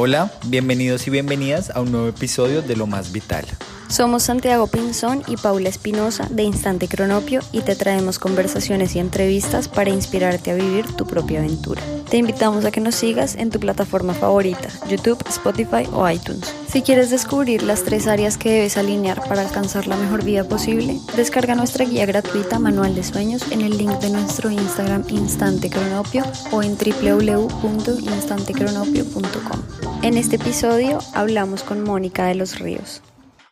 Hola, bienvenidos y bienvenidas a un nuevo episodio de Lo Más Vital. Somos Santiago Pinzón y Paula Espinosa de Instante Cronopio y te traemos conversaciones y entrevistas para inspirarte a vivir tu propia aventura. Te invitamos a que nos sigas en tu plataforma favorita, YouTube, Spotify o iTunes. Si quieres descubrir las tres áreas que debes alinear para alcanzar la mejor vida posible, descarga nuestra guía gratuita Manual de Sueños en el link de nuestro Instagram Instante Cronopio o en www.instantecronopio.com. En este episodio hablamos con Mónica de los Ríos.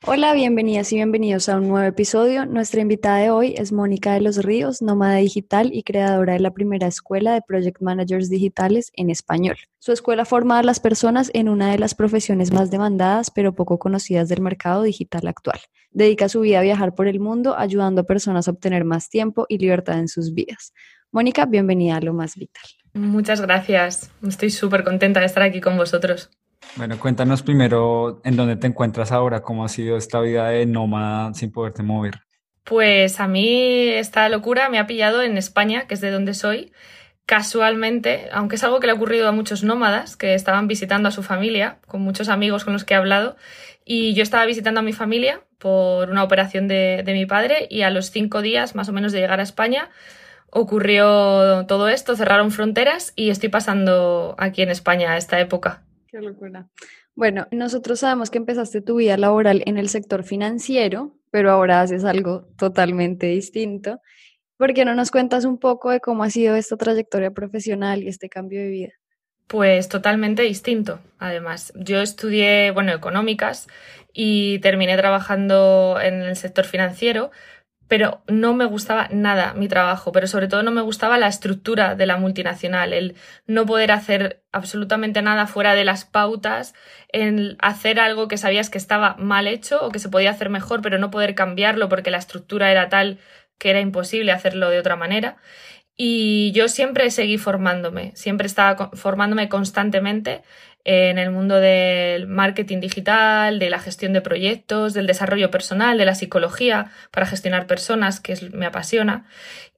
Hola, bienvenidas y bienvenidos a un nuevo episodio. Nuestra invitada de hoy es Mónica de los Ríos, nómada digital y creadora de la primera escuela de Project Managers Digitales en español. Su escuela forma a las personas en una de las profesiones más demandadas pero poco conocidas del mercado digital actual. Dedica su vida a viajar por el mundo ayudando a personas a obtener más tiempo y libertad en sus vidas. Mónica, bienvenida a Lo Más Vital. Muchas gracias. Estoy súper contenta de estar aquí con vosotros. Bueno, cuéntanos primero en dónde te encuentras ahora, cómo ha sido esta vida de nómada sin poderte mover. Pues a mí esta locura me ha pillado en España, que es de donde soy, casualmente, aunque es algo que le ha ocurrido a muchos nómadas que estaban visitando a su familia, con muchos amigos con los que he hablado, y yo estaba visitando a mi familia por una operación de, de mi padre y a los cinco días más o menos de llegar a España ocurrió todo esto, cerraron fronteras y estoy pasando aquí en España esta época. Qué locura. Bueno, nosotros sabemos que empezaste tu vida laboral en el sector financiero, pero ahora haces algo totalmente distinto. ¿Por qué no nos cuentas un poco de cómo ha sido esta trayectoria profesional y este cambio de vida? Pues totalmente distinto, además. Yo estudié, bueno, económicas y terminé trabajando en el sector financiero, pero no me gustaba nada mi trabajo, pero sobre todo no me gustaba la estructura de la multinacional, el no poder hacer absolutamente nada fuera de las pautas, el hacer algo que sabías que estaba mal hecho o que se podía hacer mejor, pero no poder cambiarlo porque la estructura era tal que era imposible hacerlo de otra manera. Y yo siempre seguí formándome, siempre estaba formándome constantemente en el mundo del marketing digital, de la gestión de proyectos, del desarrollo personal, de la psicología para gestionar personas, que me apasiona.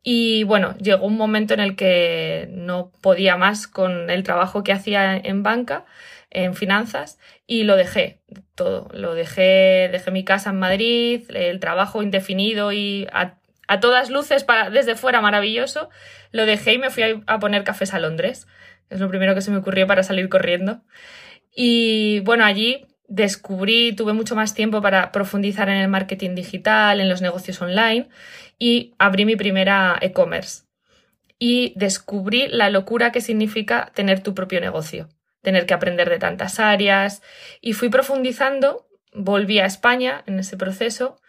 Y bueno, llegó un momento en el que no podía más con el trabajo que hacía en banca, en finanzas, y lo dejé todo. Lo dejé, dejé mi casa en Madrid, el trabajo indefinido y a, todas luces para, desde fuera maravilloso, lo dejé y me fui a poner cafés a Londres. Es lo primero que se me ocurrió para salir corriendo. Y bueno, allí descubrí, tuve mucho más tiempo para profundizar en el marketing digital, en los negocios online y abrí mi primera e-commerce. Y descubrí la locura que significa tener tu propio negocio, tener que aprender de tantas áreas. Y fui profundizando, volví a España en ese proceso.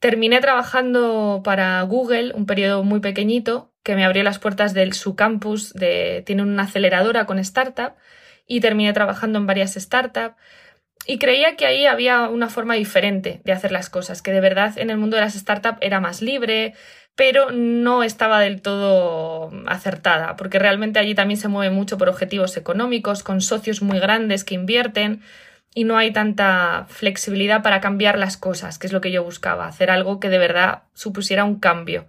Terminé trabajando para Google un periodo muy pequeñito que me abrió las puertas de su campus, de, tiene una aceleradora con startup y terminé trabajando en varias startups. Y creía que ahí había una forma diferente de hacer las cosas, que de verdad en el mundo de las startups era más libre, pero no estaba del todo acertada, porque realmente allí también se mueve mucho por objetivos económicos, con socios muy grandes que invierten y no hay tanta flexibilidad para cambiar las cosas, que es lo que yo buscaba, hacer algo que de verdad supusiera un cambio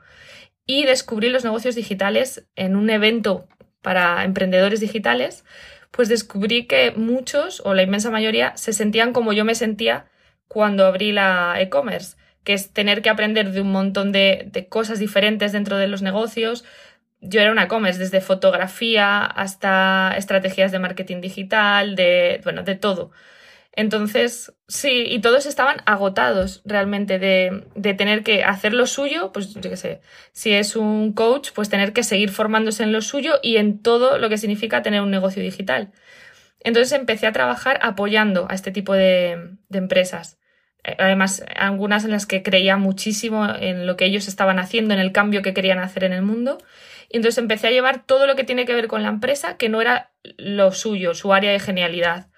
y descubrí los negocios digitales en un evento para emprendedores digitales, pues descubrí que muchos o la inmensa mayoría se sentían como yo me sentía cuando abrí la e-commerce, que es tener que aprender de un montón de, cosas diferentes dentro de los negocios. Yo era una e-commerce, desde fotografía hasta estrategias de marketing digital, de, bueno, de todo. Entonces, sí, y todos estaban agotados realmente de, de, tener que hacer lo suyo, pues yo qué sé, si es un coach, pues tener que seguir formándose en lo suyo y en todo lo que significa tener un negocio digital. Entonces empecé a trabajar apoyando a este tipo de, de empresas. Eh, además, algunas en las que creía muchísimo en lo que ellos estaban haciendo, en el cambio que querían hacer en el mundo. Y entonces empecé a llevar todo lo que tiene que ver con la empresa, que no era lo suyo, su área de genialidad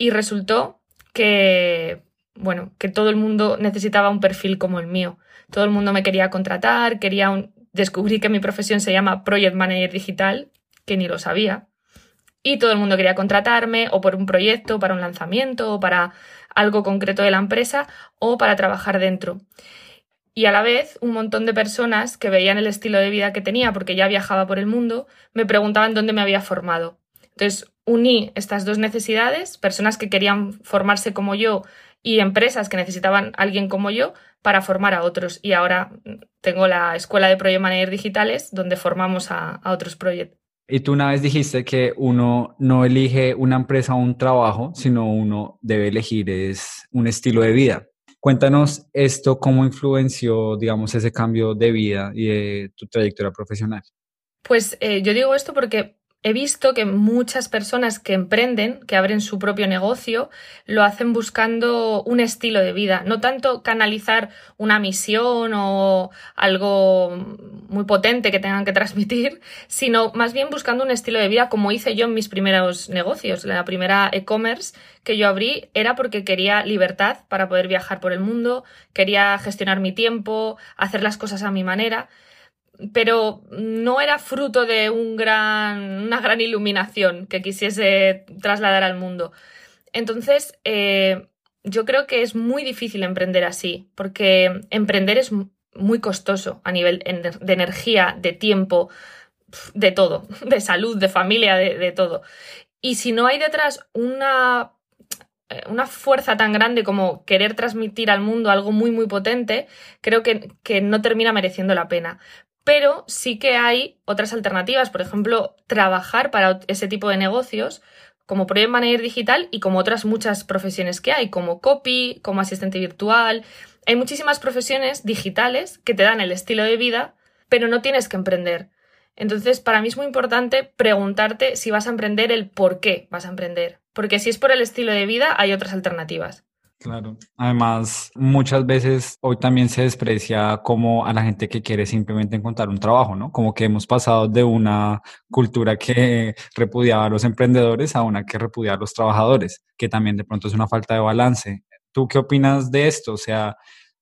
y resultó que, bueno, que todo el mundo necesitaba un perfil como el mío. Todo el mundo me quería contratar, quería un... descubrí que mi profesión se llama Project Manager Digital, que ni lo sabía. Y todo el mundo quería contratarme o por un proyecto, para un lanzamiento, o para algo concreto de la empresa, o para trabajar dentro. Y a la vez, un montón de personas que veían el estilo de vida que tenía, porque ya viajaba por el mundo, me preguntaban dónde me había formado. Entonces, uní estas dos necesidades, personas que querían formarse como yo y empresas que necesitaban a alguien como yo para formar a otros. Y ahora tengo la escuela de Project Manager Digitales donde formamos a, a otros proyectos. Y tú una vez dijiste que uno no elige una empresa o un trabajo, sino uno debe elegir es un estilo de vida. Cuéntanos esto, cómo influenció, digamos, ese cambio de vida y de tu trayectoria profesional. Pues eh, yo digo esto porque he visto que muchas personas que emprenden, que abren su propio negocio, lo hacen buscando un estilo de vida, no tanto canalizar una misión o algo muy potente que tengan que transmitir, sino más bien buscando un estilo de vida como hice yo en mis primeros negocios. La primera e-commerce que yo abrí era porque quería libertad para poder viajar por el mundo, quería gestionar mi tiempo, hacer las cosas a mi manera pero no era fruto de un gran, una gran iluminación que quisiese trasladar al mundo. Entonces, eh, yo creo que es muy difícil emprender así, porque emprender es muy costoso a nivel de energía, de tiempo, de todo, de salud, de familia, de, todo. Y si no hay detrás una, eh, una fuerza tan grande como querer transmitir al mundo algo muy, muy potente, creo que, que no termina mereciendo la pena pero sí que hay otras alternativas, por ejemplo, trabajar para ese tipo de negocios como Project Manager Digital y como otras muchas profesiones que hay, como copy, como asistente virtual. Hay muchísimas profesiones digitales que te dan el estilo de vida, pero no tienes que emprender. Entonces, para mí es muy importante preguntarte si vas a emprender el por qué vas a emprender. Porque si es por el estilo de vida, hay otras alternativas. Claro. Además, muchas veces hoy también se desprecia como a la gente que quiere simplemente encontrar un trabajo, ¿no? Como que hemos pasado de una cultura que repudiaba a los emprendedores a una que repudiaba a los trabajadores, que también de pronto es una falta de balance. ¿Tú qué opinas de esto? O sea,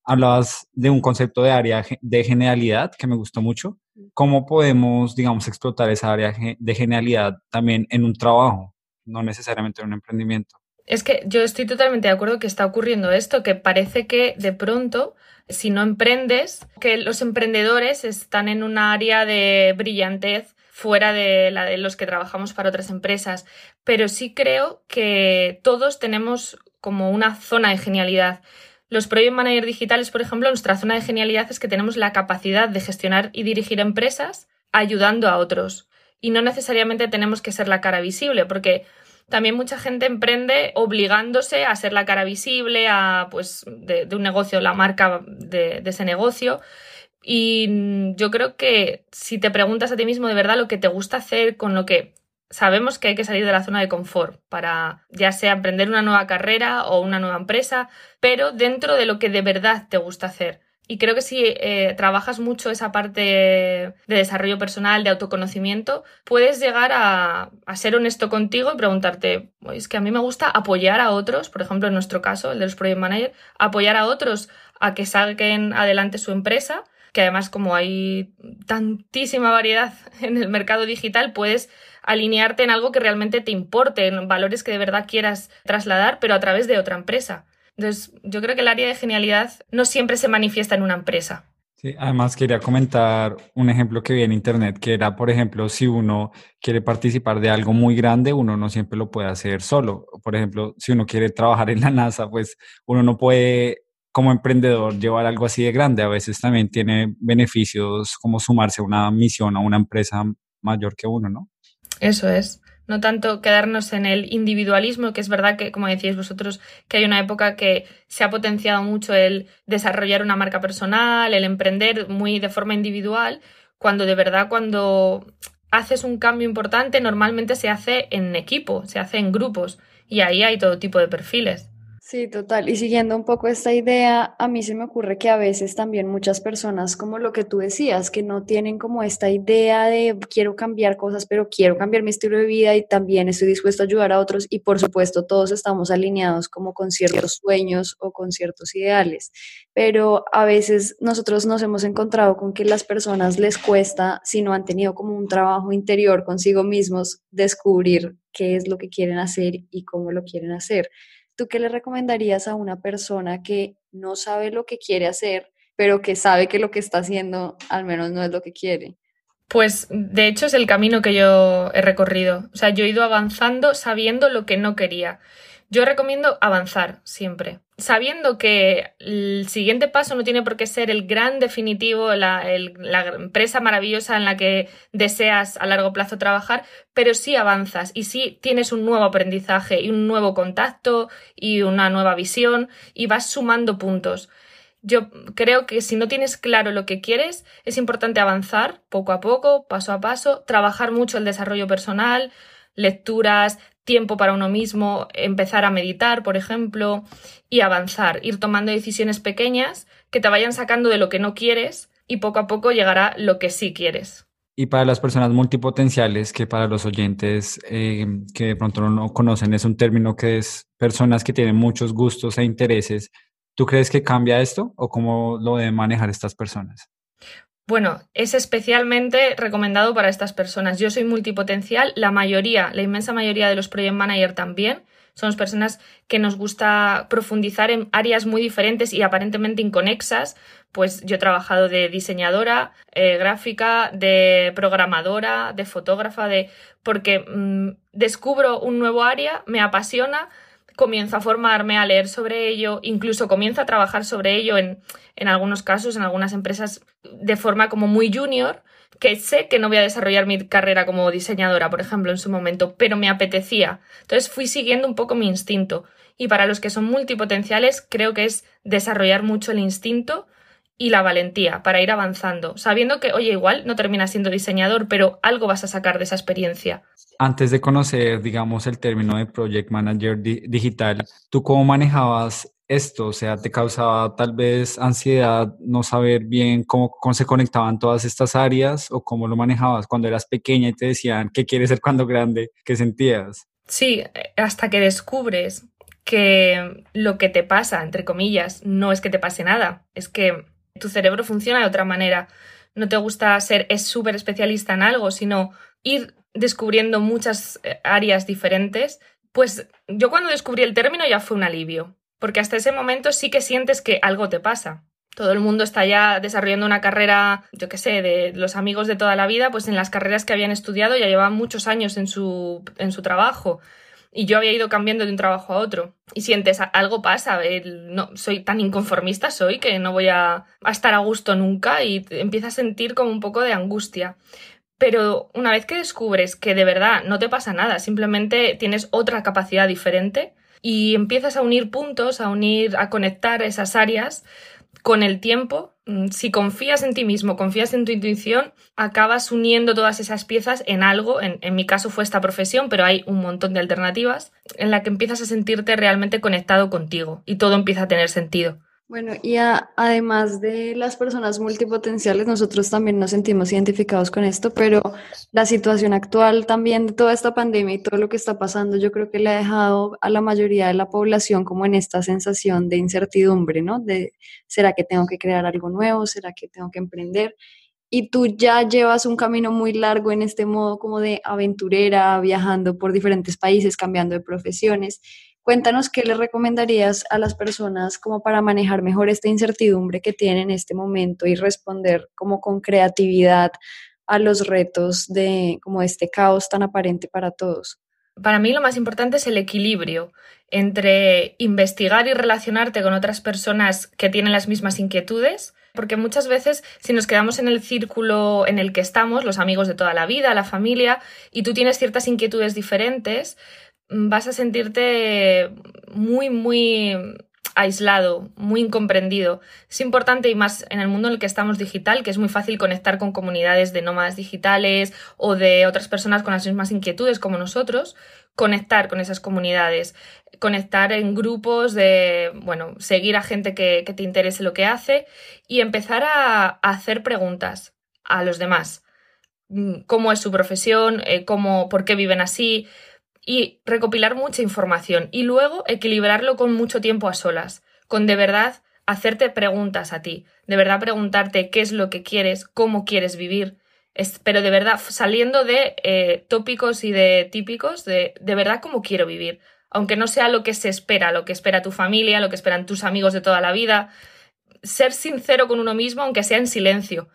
hablabas de un concepto de área de genialidad que me gustó mucho. ¿Cómo podemos, digamos, explotar esa área de genialidad también en un trabajo, no necesariamente en un emprendimiento? Es que yo estoy totalmente de acuerdo que está ocurriendo esto, que parece que de pronto, si no emprendes, que los emprendedores están en un área de brillantez fuera de la de los que trabajamos para otras empresas. Pero sí creo que todos tenemos como una zona de genialidad. Los Project Manager digitales, por ejemplo, nuestra zona de genialidad es que tenemos la capacidad de gestionar y dirigir empresas ayudando a otros. Y no necesariamente tenemos que ser la cara visible, porque también mucha gente emprende obligándose a ser la cara visible, a pues de, un negocio, la marca de, de ese negocio. Y yo creo que si te preguntas a ti mismo de verdad lo que te gusta hacer, con lo que sabemos que hay que salir de la zona de confort para ya sea emprender una nueva carrera o una nueva empresa, pero dentro de lo que de verdad te gusta hacer. Y creo que si eh, trabajas mucho esa parte de desarrollo personal, de autoconocimiento, puedes llegar a, ser honesto contigo y preguntarte, es que a mí me gusta apoyar a otros, por ejemplo, en nuestro caso, el de los Project Manager, apoyar a otros a que salgan adelante su empresa, que además como hay tantísima variedad en el mercado digital, puedes alinearte en algo que realmente te importe, en valores que de verdad quieras trasladar, pero a través de otra empresa. Entonces, yo creo que el área de genialidad no siempre se manifiesta en una empresa. Sí, además quería comentar un ejemplo que vi en internet, que era, por ejemplo, si uno quiere participar de algo muy grande, uno no siempre lo puede hacer solo. Por ejemplo, si uno quiere trabajar en la NASA, pues uno no puede como emprendedor llevar algo así de grande. A veces también tiene beneficios como sumarse a una misión a una empresa mayor que uno, ¿no? Eso es no tanto quedarnos en el individualismo, que es verdad que, como decíais vosotros, que hay una época que se ha potenciado mucho el desarrollar una marca personal, el emprender muy de forma individual, cuando de verdad cuando haces un cambio importante normalmente se hace en equipo, se hace en grupos y ahí hay todo tipo de perfiles. Sí, total. Y siguiendo un poco esta idea, a mí se me ocurre que a veces también muchas personas, como lo que tú decías, que no tienen como esta idea de quiero cambiar cosas, pero quiero cambiar mi estilo de vida y también estoy dispuesto a ayudar a otros y por supuesto todos estamos alineados como con ciertos sueños o con ciertos ideales. Pero a veces nosotros nos hemos encontrado con que las personas les cuesta, si no han tenido como un trabajo interior consigo mismos, descubrir qué es lo que quieren hacer y cómo lo quieren hacer. ¿Tú qué le recomendarías a una persona que no sabe lo que quiere hacer, pero que sabe que lo que está haciendo al menos no es lo que quiere? Pues de hecho es el camino que yo he recorrido. O sea, yo he ido avanzando sabiendo lo que no quería. Yo recomiendo avanzar siempre, sabiendo que el siguiente paso no tiene por qué ser el gran definitivo, la, empresa maravillosa en la que deseas a largo plazo trabajar, pero sí avanzas y sí tienes un nuevo aprendizaje y un nuevo contacto y una nueva visión y vas sumando puntos. Yo creo que si no tienes claro lo que quieres, es importante avanzar poco a poco, paso a paso, trabajar mucho el desarrollo personal, lecturas, tiempo para uno mismo, empezar a meditar, por ejemplo, y avanzar, ir tomando decisiones pequeñas que te vayan sacando de lo que no quieres y poco a poco llegará lo que sí quieres. Y para las personas multipotenciales, que para los oyentes eh, que de pronto no conocen, es un término que es personas que tienen muchos gustos e intereses, ¿tú crees que cambia esto o cómo lo deben manejar estas personas? Bueno, es especialmente recomendado para estas personas. Yo soy multipotencial, la mayoría, la inmensa mayoría de los project manager también. Somos personas que nos gusta profundizar en áreas muy diferentes y aparentemente inconexas. Pues yo he trabajado de diseñadora eh, gráfica, de programadora, de fotógrafa, de porque mm, descubro un nuevo área, me apasiona, comienzo a formarme, a leer sobre ello, incluso comienzo a trabajar sobre ello en, en algunos casos, en algunas empresas, de forma como muy junior, que sé que no voy a desarrollar mi carrera como diseñadora, por ejemplo, en su momento, pero me apetecía. Entonces fui siguiendo un poco mi instinto. Y para los que son multipotenciales, creo que es desarrollar mucho el instinto y la valentía para ir avanzando, sabiendo que, oye, igual no terminas siendo diseñador, pero algo vas a sacar de esa experiencia. Antes de conocer, digamos, el término de Project Manager digital, ¿tú cómo manejabas esto? O sea, ¿te causaba tal vez ansiedad no saber bien cómo, cómo se conectaban todas estas áreas o cómo lo manejabas cuando eras pequeña y te decían qué quieres ser cuando grande? ¿Qué sentías? Sí, hasta que descubres que lo que te pasa, entre comillas, no es que te pase nada, es que tu cerebro funciona de otra manera. No te gusta ser súper especialista en algo, sino ir descubriendo muchas eh, áreas diferentes. Pues yo cuando descubrí el término ya fue un alivio, porque hasta ese momento sí que sientes que algo te pasa. Todo el mundo está ya desarrollando una carrera, yo qué sé, de los amigos de toda la vida, pues en las carreras que habían estudiado ya llevaban muchos años en su, en su trabajo y yo había ido cambiando de un trabajo a otro. Y sientes, algo pasa, no, soy tan inconformista soy que no voy a, a estar a gusto nunca y empiezas a sentir como un poco de angustia. Pero una vez que descubres que de verdad no te pasa nada, simplemente tienes otra capacidad diferente y empiezas a unir puntos, a unir, a conectar esas áreas, con el tiempo, si confías en ti mismo, confías en tu intuición, acabas uniendo todas esas piezas en algo, en, mi caso fue esta profesión, pero hay un montón de alternativas, en la que empiezas a sentirte realmente conectado contigo y todo empieza a tener sentido. Bueno, y además de las personas multipotenciales, nosotros también nos sentimos identificados con esto, pero la situación actual también de toda esta pandemia y todo lo que está pasando, yo creo que le ha dejado a la mayoría de la población como en esta sensación de incertidumbre, ¿no? De, ¿será que tengo que crear algo nuevo? ¿Será que tengo que emprender? Y tú ya llevas un camino muy largo en este modo como de aventurera, viajando por diferentes países, cambiando de profesiones. Cuéntanos qué le recomendarías a las personas como para manejar mejor esta incertidumbre que tienen en este momento y responder como con creatividad a los retos de como este caos tan aparente para todos. Para mí lo más importante es el equilibrio entre investigar y relacionarte con otras personas que tienen las mismas inquietudes, porque muchas veces si nos quedamos en el círculo en el que estamos, los amigos de toda la vida, la familia, y tú tienes ciertas inquietudes diferentes, vas a sentirte muy, muy aislado, muy incomprendido. Es importante y más en el mundo en el que estamos digital, que es muy fácil conectar con comunidades de nómadas digitales o de otras personas con las mismas inquietudes como nosotros, conectar con esas comunidades, conectar en grupos de, bueno, seguir a gente que, te interese lo que hace y empezar a, a, hacer preguntas a los demás. Mm, ¿Cómo es su profesión? Eh, ¿Cómo, ¿Por qué viven así? Y recopilar mucha información y luego equilibrarlo con mucho tiempo a solas, con de verdad hacerte preguntas a ti, de verdad preguntarte qué es lo que quieres, cómo quieres vivir, pero de verdad saliendo de eh, tópicos y de típicos, de, de verdad cómo quiero vivir, aunque no sea lo que se espera, lo que espera tu familia, lo que esperan tus amigos de toda la vida, ser sincero con uno mismo, aunque sea en silencio,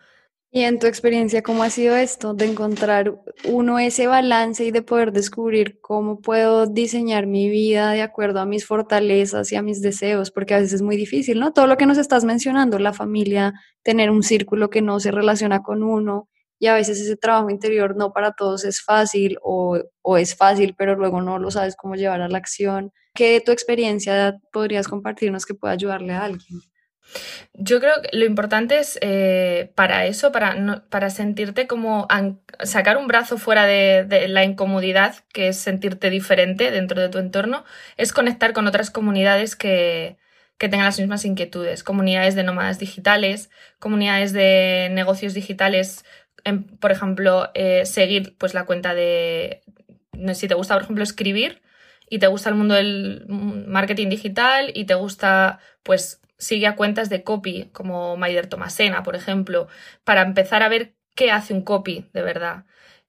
Y en tu experiencia, ¿cómo ha sido esto de encontrar uno ese balance y de poder descubrir cómo puedo diseñar mi vida de acuerdo a mis fortalezas y a mis deseos? Porque a veces es muy difícil, ¿no? Todo lo que nos estás mencionando, la familia, tener un círculo que no se relaciona con uno y a veces ese trabajo interior no para todos es fácil o, o es fácil, pero luego no lo sabes cómo llevar a la acción. ¿Qué de tu experiencia podrías compartirnos que pueda ayudarle a alguien? Yo creo que lo importante es eh, para eso, para, para sentirte como sacar un brazo fuera de, la incomodidad, que es sentirte diferente dentro de tu entorno, es conectar con otras comunidades que, tengan las mismas inquietudes, comunidades de nómadas digitales, comunidades de negocios digitales, por ejemplo, eh, seguir pues la cuenta de, si te gusta, por ejemplo, escribir y te gusta el mundo del marketing digital y te gusta pues sigue a cuentas de copy como Maider Tomasena, por ejemplo, para empezar a ver qué hace un copy de verdad.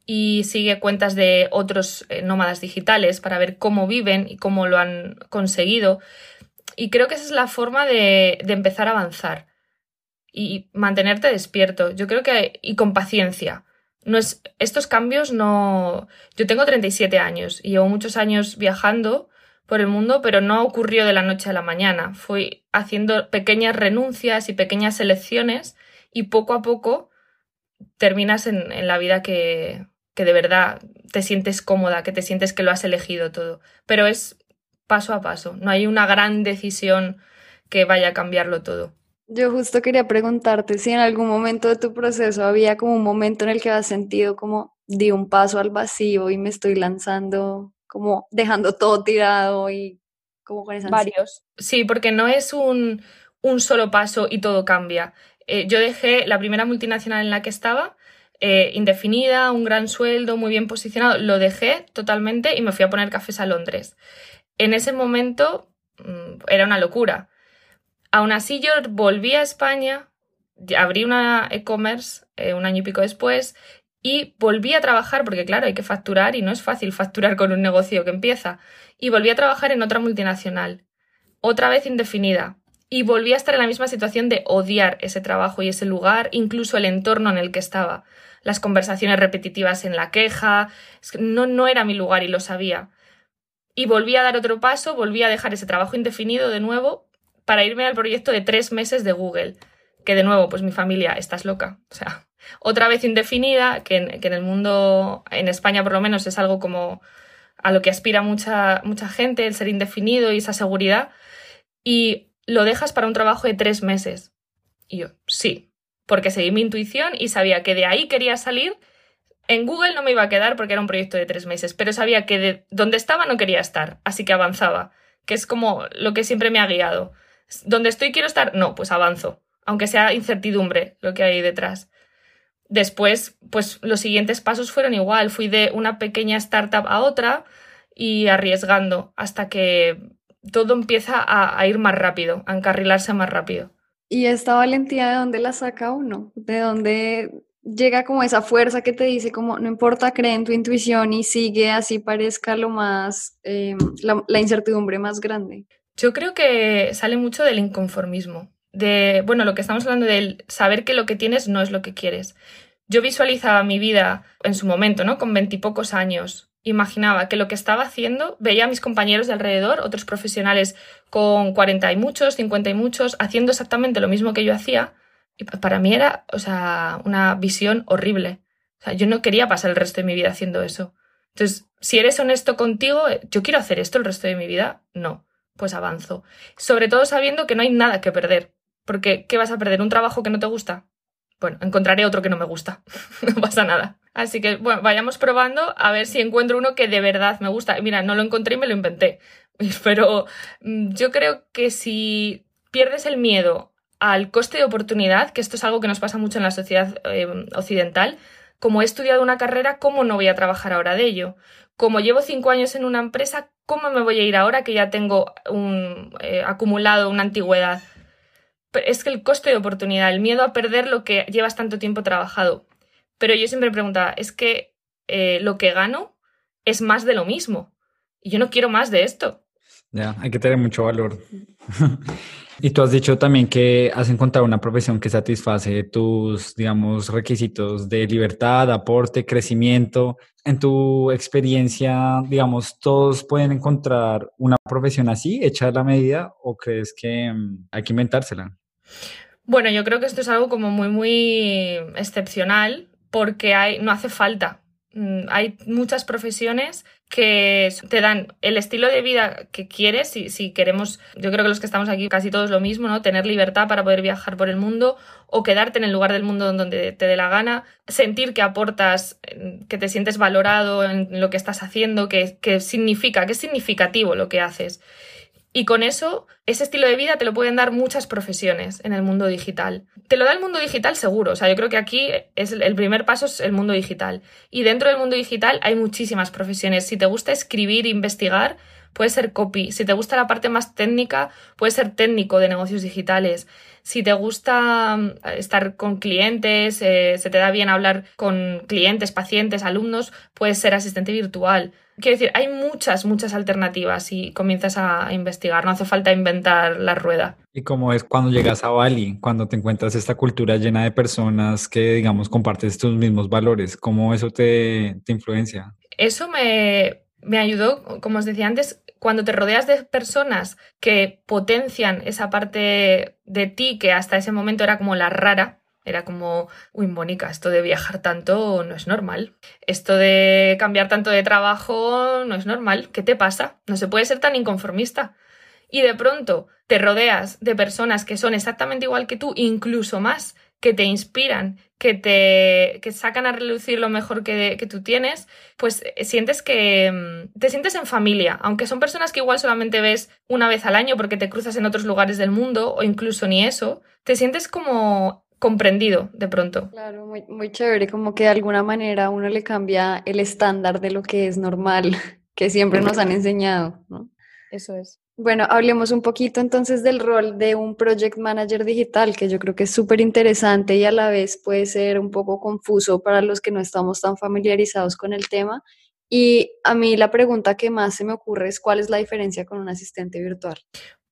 Y sigue cuentas de otros eh, nómadas digitales para ver cómo viven y cómo lo han conseguido. Y creo que esa es la forma de, de empezar a avanzar y mantenerte despierto. Yo creo que y con paciencia. No es, estos cambios no. Yo tengo 37 años y llevo muchos años viajando por el mundo, pero no ocurrió de la noche a la mañana. Fui haciendo pequeñas renuncias y pequeñas elecciones y poco a poco terminas en, la vida que, que de verdad te sientes cómoda, que te sientes que lo has elegido todo. Pero es paso a paso, no hay una gran decisión que vaya a cambiarlo todo. Yo justo quería preguntarte si en algún momento de tu proceso había como un momento en el que has sentido como di un paso al vacío y me estoy lanzando como dejando todo tirado y como con esas... Varios. Sí, porque no es un, un solo paso y todo cambia. Eh, yo dejé la primera multinacional en la que estaba, eh, indefinida, un gran sueldo, muy bien posicionado, lo dejé totalmente y me fui a poner cafés a Londres. En ese momento mm, era una locura. Aún así yo volví a España, abrí una e-commerce eh, un año y pico después y volví a trabajar, porque claro, hay que facturar y no es fácil facturar con un negocio que empieza. Y volví a trabajar en otra multinacional, otra vez indefinida. Y volví a estar en la misma situación de odiar ese trabajo y ese lugar, incluso el entorno en el que estaba. Las conversaciones repetitivas en la queja, no, no era mi lugar y lo sabía. Y volví a dar otro paso, volví a dejar ese trabajo indefinido de nuevo para irme al proyecto de tres meses de Google. Que de nuevo, pues mi familia, estás loca. O sea, otra vez indefinida, que en, el mundo, en España por lo menos, es algo como a lo que aspira mucha, mucha gente, el ser indefinido y esa seguridad, y lo dejas para un trabajo de tres meses. Y yo, sí, porque seguí mi intuición y sabía que de ahí quería salir. En Google no me iba a quedar porque era un proyecto de tres meses, pero sabía que de donde estaba no quería estar, así que avanzaba, que es como lo que siempre me ha guiado. ¿Donde estoy quiero estar? No, pues avanzo, aunque sea incertidumbre lo que hay detrás. Después, pues los siguientes pasos fueron igual. Fui de una pequeña startup a otra y arriesgando hasta que todo empieza a, ir más rápido, a encarrilarse más rápido. ¿Y esta valentía de dónde la saca uno? ¿De dónde llega como esa fuerza que te dice como no importa, cree en tu intuición y sigue así parezca lo más, em, la incertidumbre más grande? Yo creo que sale mucho del inconformismo de, bueno, lo que estamos hablando del saber que lo que tienes no es lo que quieres. Yo visualizaba mi vida en su momento, ¿no? Con veintipocos años. Imaginaba que lo que estaba haciendo, veía a mis compañeros de alrededor, otros profesionales con cuarenta y muchos, cincuenta y muchos, haciendo exactamente lo mismo que yo hacía. Y para mí era, o sea, una visión horrible. O sea, yo no quería pasar el resto de mi vida haciendo eso. Entonces, si eres honesto contigo, yo quiero hacer esto el resto de mi vida, no, pues avanzo. Sobre todo sabiendo que no hay nada que perder. Porque, ¿qué vas a perder? ¿Un trabajo que no te gusta? Bueno, encontraré otro que no me gusta. no pasa nada. Así que, bueno, vayamos probando a ver si encuentro uno que de verdad me gusta. Mira, no lo encontré y me lo inventé. Pero mm, yo creo que si pierdes el miedo al coste de oportunidad, que esto es algo que nos pasa mucho en la sociedad eh, occidental, como he estudiado una carrera, ¿cómo no voy a trabajar ahora de ello? Como llevo cinco años en una empresa, ¿cómo me voy a ir ahora que ya tengo eh, acumulado una antigüedad? es que el coste de oportunidad, el miedo a perder lo que llevas tanto tiempo trabajado. Pero yo siempre me preguntaba, es que eh, lo que gano es más de lo mismo. Y yo no quiero más de esto. Ya, hay que tener mucho valor. y tú has dicho también que has encontrado una profesión que satisface tus, digamos, requisitos de libertad, aporte, crecimiento. En tu experiencia, digamos, ¿todos pueden encontrar una profesión así, hecha a la medida, o crees que mm, hay que inventársela? Bueno, yo creo que esto es algo como muy, muy excepcional porque hay, no hace falta. Mm, hay muchas profesiones que te dan el estilo de vida que quieres, si, si queremos, yo creo que los que estamos aquí casi todos lo mismo, ¿no? Tener libertad para poder viajar por el mundo o quedarte en el lugar del mundo donde te dé la gana, sentir que aportas, que te sientes valorado en lo que estás haciendo, que, que significa, que es significativo lo que haces. Y con eso, ese estilo de vida te lo pueden dar muchas profesiones en el mundo digital. Te lo da el mundo digital seguro. O sea, yo creo que aquí es el primer paso es el mundo digital. Y dentro del mundo digital hay muchísimas profesiones. Si te gusta escribir, investigar, puede ser copy. Si te gusta la parte más técnica, puede ser técnico de negocios digitales. Si te gusta mm, estar con clientes, eh, se te da bien hablar con clientes, pacientes, alumnos, puedes ser asistente virtual. Quiero decir, hay muchas, muchas alternativas si comienzas a investigar, no hace falta inventar la rueda. ¿Y cómo es cuando llegas a Bali, cuando te encuentras esta cultura llena de personas que, digamos, compartes tus mismos valores? ¿Cómo eso te, te influencia? Eso me, me ayudó, como os decía antes, cuando te rodeas de personas que potencian esa parte de ti que hasta ese momento era como la rara, era como, uy, Mónica, esto de viajar tanto no es normal. Esto de cambiar tanto de trabajo no es normal. ¿Qué te pasa? No se puede ser tan inconformista. Y de pronto te rodeas de personas que son exactamente igual que tú, incluso más, que te inspiran, que te que sacan a relucir lo mejor que, que, tú tienes, pues eh, sientes que mm, te sientes en familia, aunque son personas que igual solamente ves una vez al año porque te cruzas en otros lugares del mundo o incluso ni eso, te sientes como comprendido de pronto. Claro, muy, muy chévere, como que de alguna manera uno le cambia el estándar de lo que es normal, que siempre nos han enseñado, ¿no? Eso es. Bueno, hablemos un poquito entonces del rol de un project manager digital, que yo creo que es súper interesante y a la vez puede ser un poco confuso para los que no estamos tan familiarizados con el tema. Y a mí la pregunta que más se me ocurre es cuál es la diferencia con un asistente virtual.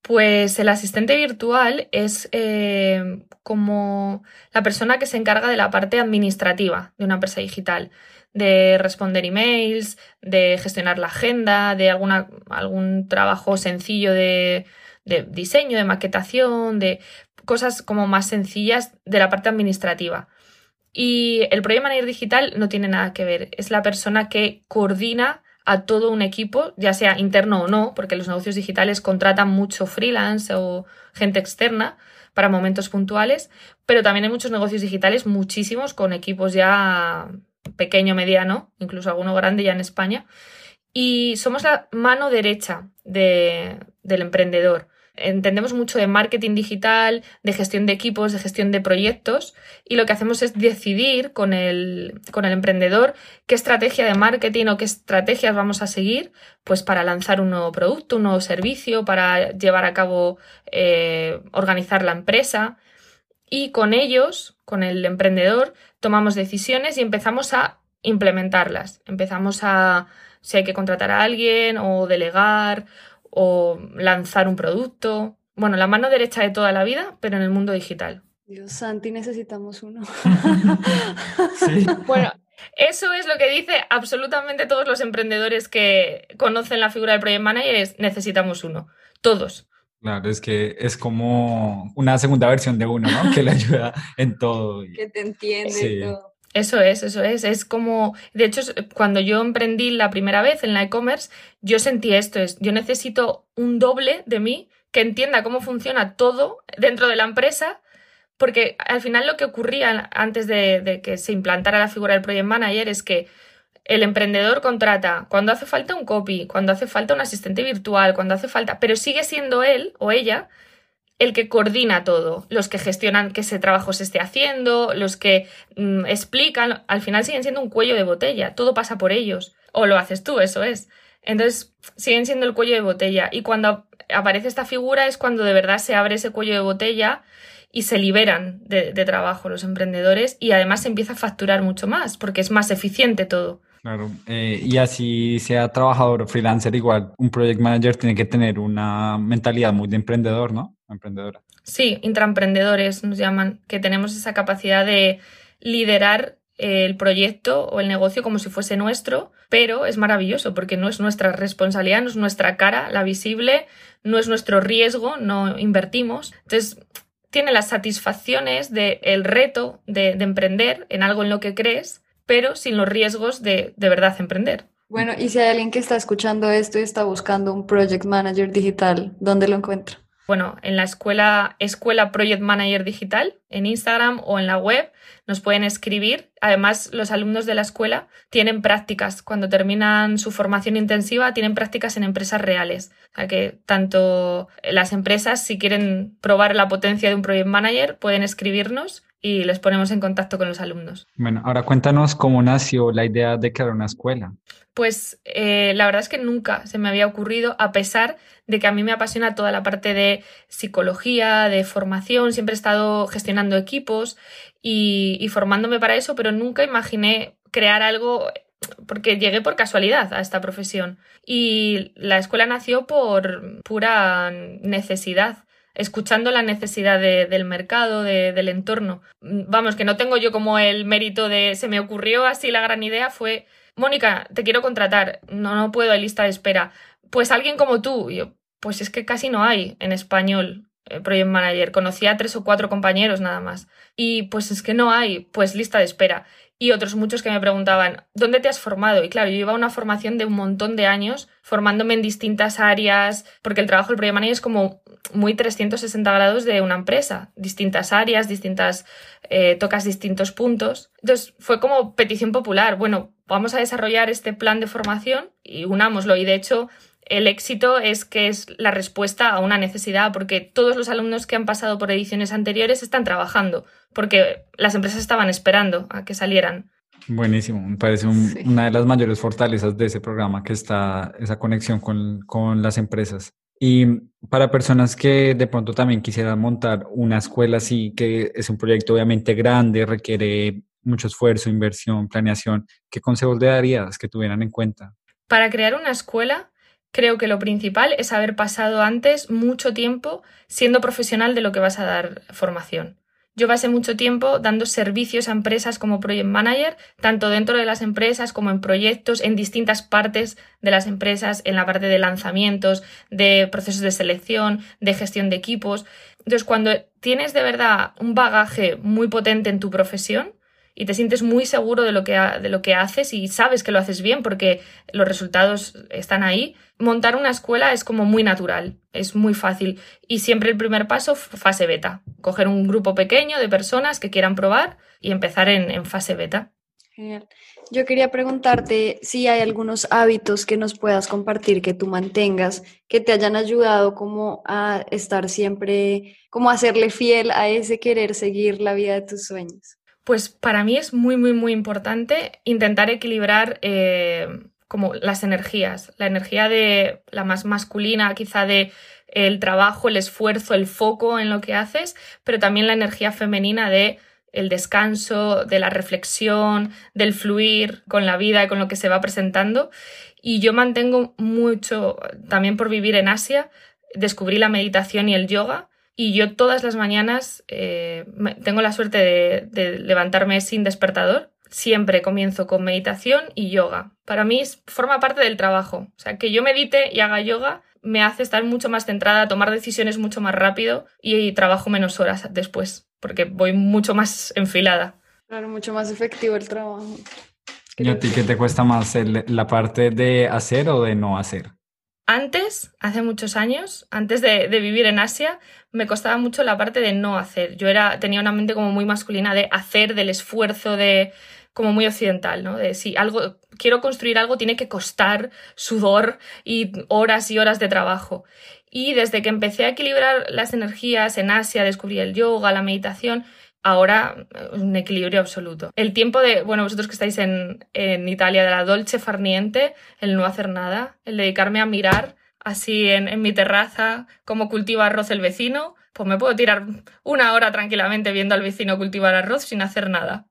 Pues el asistente virtual es eh, como la persona que se encarga de la parte administrativa de una empresa digital, de responder emails, de gestionar la agenda, de alguna, algún trabajo sencillo de, de diseño, de maquetación, de cosas como más sencillas de la parte administrativa. Y el Project Manager Digital no tiene nada que ver, es la persona que coordina a todo un equipo, ya sea interno o no, porque los negocios digitales contratan mucho freelance o gente externa para momentos puntuales, pero también hay muchos negocios digitales, muchísimos, con equipos ya pequeño, mediano, incluso alguno grande ya en España. Y somos la mano derecha de, del emprendedor entendemos mucho de marketing digital, de gestión de equipos, de gestión de proyectos y lo que hacemos es decidir con el, con el emprendedor qué estrategia de marketing o qué estrategias vamos a seguir pues para lanzar un nuevo producto, un nuevo servicio, para llevar a cabo, eh, organizar la empresa y con ellos, con el emprendedor, tomamos decisiones y empezamos a implementarlas. Empezamos a si hay que contratar a alguien o delegar o lanzar un producto. Bueno, la mano derecha de toda la vida, pero en el mundo digital. Dios, Santi, necesitamos uno. sí. Bueno, eso es lo que dice absolutamente todos los emprendedores que conocen la figura del project manager, es necesitamos uno. Todos. Claro, es que es como una segunda versión de uno, ¿no? Que le ayuda en todo. Que te entiende todo. Eso es, eso es. Es como, de hecho, cuando yo emprendí la primera vez en la e-commerce, yo sentí esto, es, yo necesito un doble de mí que entienda cómo funciona todo dentro de la empresa, porque al final lo que ocurría antes de, de que se implantara la figura del project manager es que el emprendedor contrata cuando hace falta un copy, cuando hace falta un asistente virtual, cuando hace falta, pero sigue siendo él o ella el que coordina todo, los que gestionan que ese trabajo se esté haciendo, los que mm, explican, al final siguen siendo un cuello de botella, todo pasa por ellos. O lo haces tú, eso es. Entonces, siguen siendo el cuello de botella. Y cuando aparece esta figura es cuando de verdad se abre ese cuello de botella y se liberan de, trabajo los emprendedores y además se empieza a facturar mucho más porque es más eficiente todo. Claro, eh, y así sea trabajador o freelancer, igual un project manager tiene que tener una mentalidad muy de emprendedor, ¿no? Emprendedora. Sí, intraemprendedores nos llaman, que tenemos esa capacidad de liderar el proyecto o el negocio como si fuese nuestro, pero es maravilloso porque no es nuestra responsabilidad, no es nuestra cara, la visible, no es nuestro riesgo, no invertimos. Entonces, tiene las satisfacciones del reto de, de emprender en algo en lo que crees pero sin los riesgos de de verdad emprender. Bueno, y si hay alguien que está escuchando esto y está buscando un project manager digital, ¿dónde lo encuentra? Bueno, en la escuela Escuela Project Manager Digital, en Instagram o en la web, nos pueden escribir. Además, los alumnos de la escuela tienen prácticas. Cuando terminan su formación intensiva, tienen prácticas en empresas reales. O sea que tanto las empresas, si quieren probar la potencia de un Project Manager, pueden escribirnos y les ponemos en contacto con los alumnos. Bueno, ahora cuéntanos cómo nació la idea de crear una escuela. Pues eh, la verdad es que nunca se me había ocurrido, a pesar de que a mí me apasiona toda la parte de psicología, de formación, siempre he estado gestionando equipos y, y formándome para eso, pero nunca imaginé crear algo porque llegué por casualidad a esta profesión y la escuela nació por pura necesidad escuchando la necesidad del mercado, del entorno. Vamos, que no tengo yo como el mérito de se me ocurrió así la gran idea, fue, Mónica, te quiero contratar, no, no puedo, hay lista de espera. Pues alguien como tú, yo, pues es que casi no hay en español eh, Project Manager, conocía a tres o cuatro compañeros nada más. Y pues es que no hay, pues lista de espera y otros muchos que me preguntaban, ¿dónde te has formado? Y claro, yo iba a una formación de un montón de años formándome en distintas áreas, porque el trabajo del Project Manager es como muy 360 grados de una empresa, distintas áreas, distintas, eh, tocas distintos puntos. Entonces fue como petición popular, bueno, vamos a desarrollar este plan de formación y unámoslo. Y de hecho, el éxito es que es la respuesta a una necesidad, porque todos los alumnos que han pasado por ediciones anteriores están trabajando, porque las empresas estaban esperando a que salieran. Buenísimo, me parece una de las mayores fortalezas de ese programa, que está esa conexión con, con las empresas. Y para personas que de pronto también quisieran montar una escuela así, que es un proyecto obviamente grande, requiere mucho esfuerzo, inversión, planeación, ¿qué consejos le darías que tuvieran en cuenta? Para crear una escuela, creo que lo principal es haber pasado antes mucho tiempo siendo profesional de lo que vas a dar formación. Yo pasé mucho tiempo dando servicios a empresas como Project Manager, tanto dentro de las empresas como en proyectos, en distintas partes de las empresas, en la parte de lanzamientos, de procesos de selección, de gestión de equipos. Entonces, cuando tienes de verdad un bagaje muy potente en tu profesión, y te sientes muy seguro de lo, que, de lo que haces y sabes que lo haces bien porque los resultados están ahí, montar una escuela es como muy natural, es muy fácil. Y siempre el primer paso, fase beta. Coger un grupo pequeño de personas que quieran probar y empezar en, fase beta. Genial. Yo quería preguntarte si hay algunos hábitos que nos puedas compartir, que tú mantengas, que te hayan ayudado como a estar siempre, como a serle fiel a ese querer seguir la vida de tus sueños. Pues para mí es muy, muy, muy importante intentar equilibrar eh, como las energías, la energía de la más masculina, quizá de el trabajo, el esfuerzo, el foco en lo que haces, pero también la energía femenina de el descanso, de la reflexión, del fluir con la vida y con lo que se va presentando. Y yo mantengo mucho, también por vivir en Asia, descubrí la meditación y el yoga y yo todas las mañanas eh, tengo la suerte de, levantarme sin despertador. Siempre comienzo con meditación y yoga. Para mí forma parte del trabajo. O sea, que yo medite y haga yoga me hace estar mucho más centrada, tomar decisiones mucho más rápido y, trabajo menos horas después, porque voy mucho más enfilada. Claro, mucho más efectivo el trabajo. ¿Y a ti qué te cuesta más, la parte de hacer o de no hacer? Antes, hace muchos años, antes de, vivir en Asia, me costaba mucho la parte de no hacer. Yo era, tenía una mente como muy masculina de hacer, del esfuerzo, de como muy occidental, ¿no? De si algo, quiero construir algo, tiene que costar sudor y horas y horas de trabajo. Y desde que empecé a equilibrar las energías en Asia, descubrí el yoga, la meditación, ahora un equilibrio absoluto. El tiempo de, bueno, vosotros que estáis en, en Italia, de la dolce farniente, el no hacer nada, el dedicarme a mirar así en, en mi terraza cómo cultiva arroz el vecino, pues me puedo tirar una hora tranquilamente viendo al vecino cultivar arroz sin hacer nada.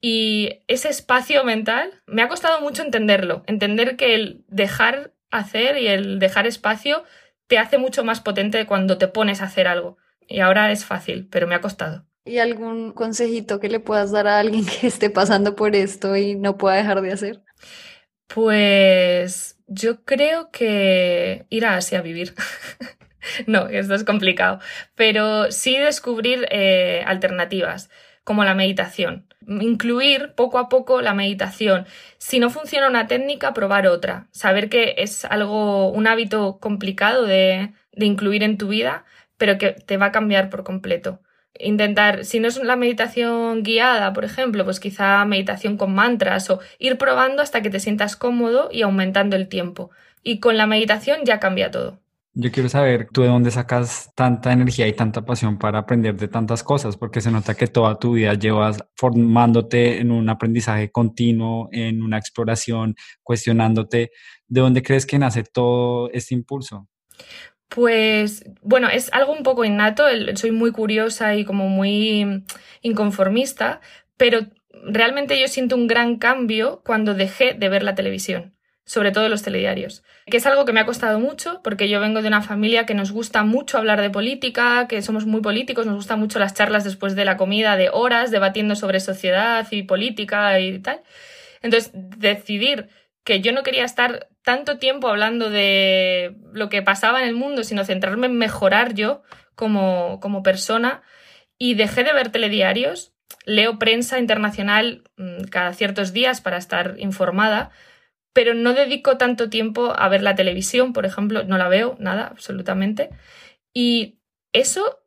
Y ese espacio mental me ha costado mucho entenderlo, entender que el dejar hacer y el dejar espacio te hace mucho más potente cuando te pones a hacer algo. Y ahora es fácil, pero me ha costado. ¿Y algún consejito que le puedas dar a alguien que esté pasando por esto y no pueda dejar de hacer? Pues yo creo que ir a Asia a vivir. no, esto es complicado, pero sí descubrir eh, alternativas como la meditación. Incluir poco a poco la meditación. Si no funciona una técnica, probar otra. Saber que es algo, un hábito complicado de, de incluir en tu vida, pero que te va a cambiar por completo intentar, si no es la meditación guiada, por ejemplo, pues quizá meditación con mantras o ir probando hasta que te sientas cómodo y aumentando el tiempo. Y con la meditación ya cambia todo. Yo quiero saber tú de dónde sacas tanta energía y tanta pasión para aprender de tantas cosas, porque se nota que toda tu vida llevas formándote en un aprendizaje continuo, en una exploración, cuestionándote. ¿De dónde crees que nace todo este impulso? Pues bueno, es algo un poco innato, soy muy curiosa y como muy inconformista, pero realmente yo siento un gran cambio cuando dejé de ver la televisión, sobre todo los telediarios, que es algo que me ha costado mucho porque yo vengo de una familia que nos gusta mucho hablar de política, que somos muy políticos, nos gustan mucho las charlas después de la comida de horas debatiendo sobre sociedad y política y tal. Entonces, decidir que yo no quería estar tanto tiempo hablando de lo que pasaba en el mundo, sino centrarme en mejorar yo como, como persona. Y dejé de ver telediarios, leo prensa internacional mm, cada ciertos días para estar informada, pero no dedico tanto tiempo a ver la televisión, por ejemplo, no la veo, nada, absolutamente. Y eso,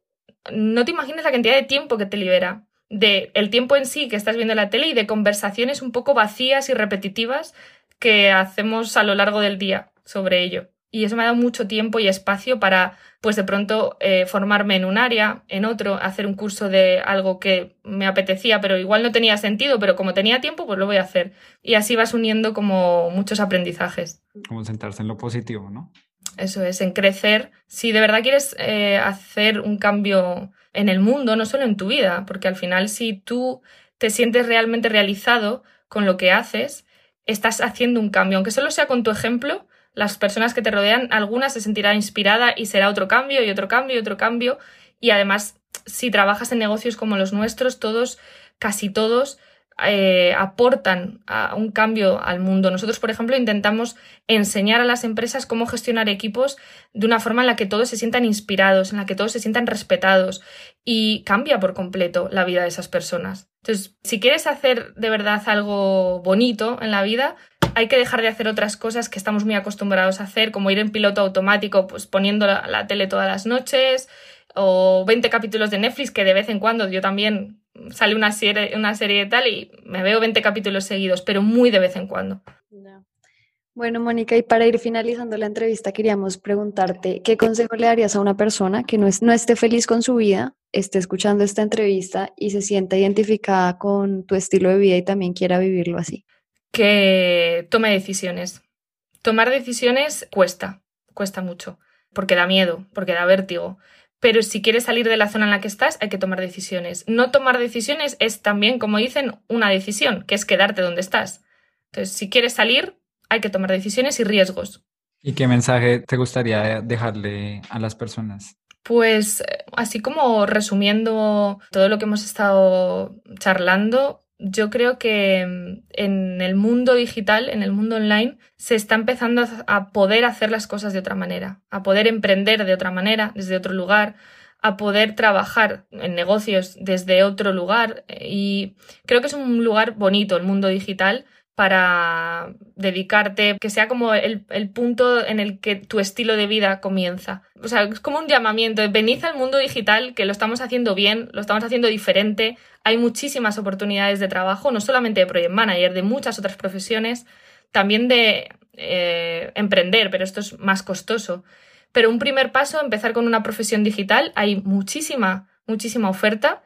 no te imaginas la cantidad de tiempo que te libera de el tiempo en sí que estás viendo la tele y de conversaciones un poco vacías y repetitivas que hacemos a lo largo del día sobre ello. Y eso me ha dado mucho tiempo y espacio para, pues de pronto, eh, formarme en un área, en otro, hacer un curso de algo que me apetecía, pero igual no tenía sentido, pero como tenía tiempo, pues lo voy a hacer. Y así vas uniendo como muchos aprendizajes. Como sentarse en lo positivo, ¿no? Eso es, en crecer. Si de verdad quieres eh, hacer un cambio en el mundo, no solo en tu vida, porque al final si tú te sientes realmente realizado con lo que haces, estás haciendo un cambio, aunque solo sea con tu ejemplo, las personas que te rodean, algunas se sentirán inspirada y será otro cambio y otro cambio y otro cambio. Y además, si trabajas en negocios como los nuestros, todos, casi todos, eh, aportan a un cambio al mundo. Nosotros, por ejemplo, intentamos enseñar a las empresas cómo gestionar equipos de una forma en la que todos se sientan inspirados, en la que todos se sientan respetados y cambia por completo la vida de esas personas. Entonces, si quieres hacer de verdad algo bonito en la vida, hay que dejar de hacer otras cosas que estamos muy acostumbrados a hacer, como ir en piloto automático, pues poniendo la, tele todas las noches, o 20 capítulos de Netflix que de vez en cuando yo también sale una serie, una serie de tal y me veo 20 capítulos seguidos, pero muy de vez en cuando. Bueno, Mónica, y para ir finalizando la entrevista, queríamos preguntarte, ¿qué consejo le darías a una persona que no, es, no esté feliz con su vida, esté escuchando esta entrevista y se sienta identificada con tu estilo de vida y también quiera vivirlo así? Que tome decisiones. Tomar decisiones cuesta, cuesta mucho, porque da miedo, porque da vértigo pero si quieres salir de la zona en la que estás, hay que tomar decisiones. No tomar decisiones es también, como dicen, una decisión, que es quedarte donde estás. Entonces, si quieres salir, hay que tomar decisiones y riesgos. ¿Y qué mensaje te gustaría dejarle a las personas? Pues así como resumiendo todo lo que hemos estado charlando, yo creo que mm, en el mundo digital, en el mundo online, se está empezando a poder hacer las cosas de otra manera, a poder emprender de otra manera, desde otro lugar, a poder trabajar en negocios desde otro lugar. Y creo que es un lugar bonito el mundo digital para dedicarte, que sea como el, punto en el que tu estilo de vida comienza. O sea, es como un llamamiento, venid al mundo digital, que lo estamos haciendo bien, lo estamos haciendo diferente, hay muchísimas oportunidades de trabajo, no solamente de project manager, de muchas otras profesiones, también de eh, emprender, pero esto es más costoso. Pero un primer paso, empezar con una profesión digital, hay muchísima, muchísima oferta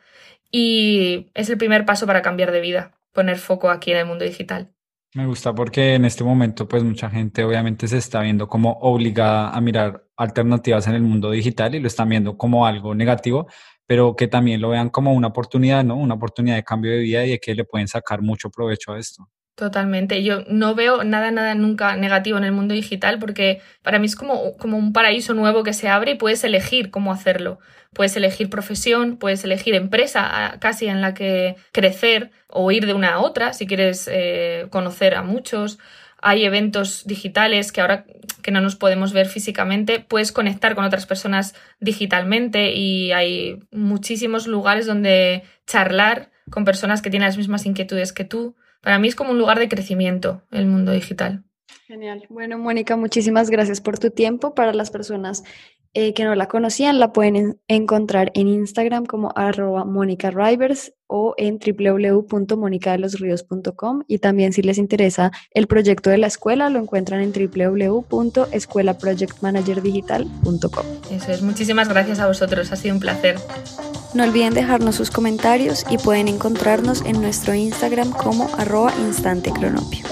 y es el primer paso para cambiar de vida, poner foco aquí en el mundo digital. Me gusta porque en este momento pues mucha gente obviamente se está viendo como obligada a mirar alternativas en el mundo digital y lo están viendo como algo negativo, pero que también lo vean como una oportunidad, ¿no? Una oportunidad de cambio de vida y de que le pueden sacar mucho provecho a esto. Totalmente. Yo no veo nada, nada nunca negativo en el mundo digital porque para mí es como, como un paraíso nuevo que se abre y puedes elegir cómo hacerlo. Puedes elegir profesión, puedes elegir empresa casi en la que crecer o ir de una a otra si quieres eh, conocer a muchos. Hay eventos digitales que ahora que no nos podemos ver físicamente, puedes conectar con otras personas digitalmente y hay muchísimos lugares donde charlar con personas que tienen las mismas inquietudes que tú. Para mí es como un lugar de crecimiento el mundo digital. Genial. Bueno, Mónica, muchísimas gracias por tu tiempo. Para las personas eh, que no la conocían, la pueden encontrar en Instagram como arroba Mónica Rivers o en www.monicadelosríos.com y también si les interesa el proyecto de la escuela lo encuentran en www.escuelaprojectmanagerdigital.com. Eso es, muchísimas gracias a vosotros, ha sido un placer. No olviden dejarnos sus comentarios y pueden encontrarnos en nuestro Instagram como arroba instantecronopio.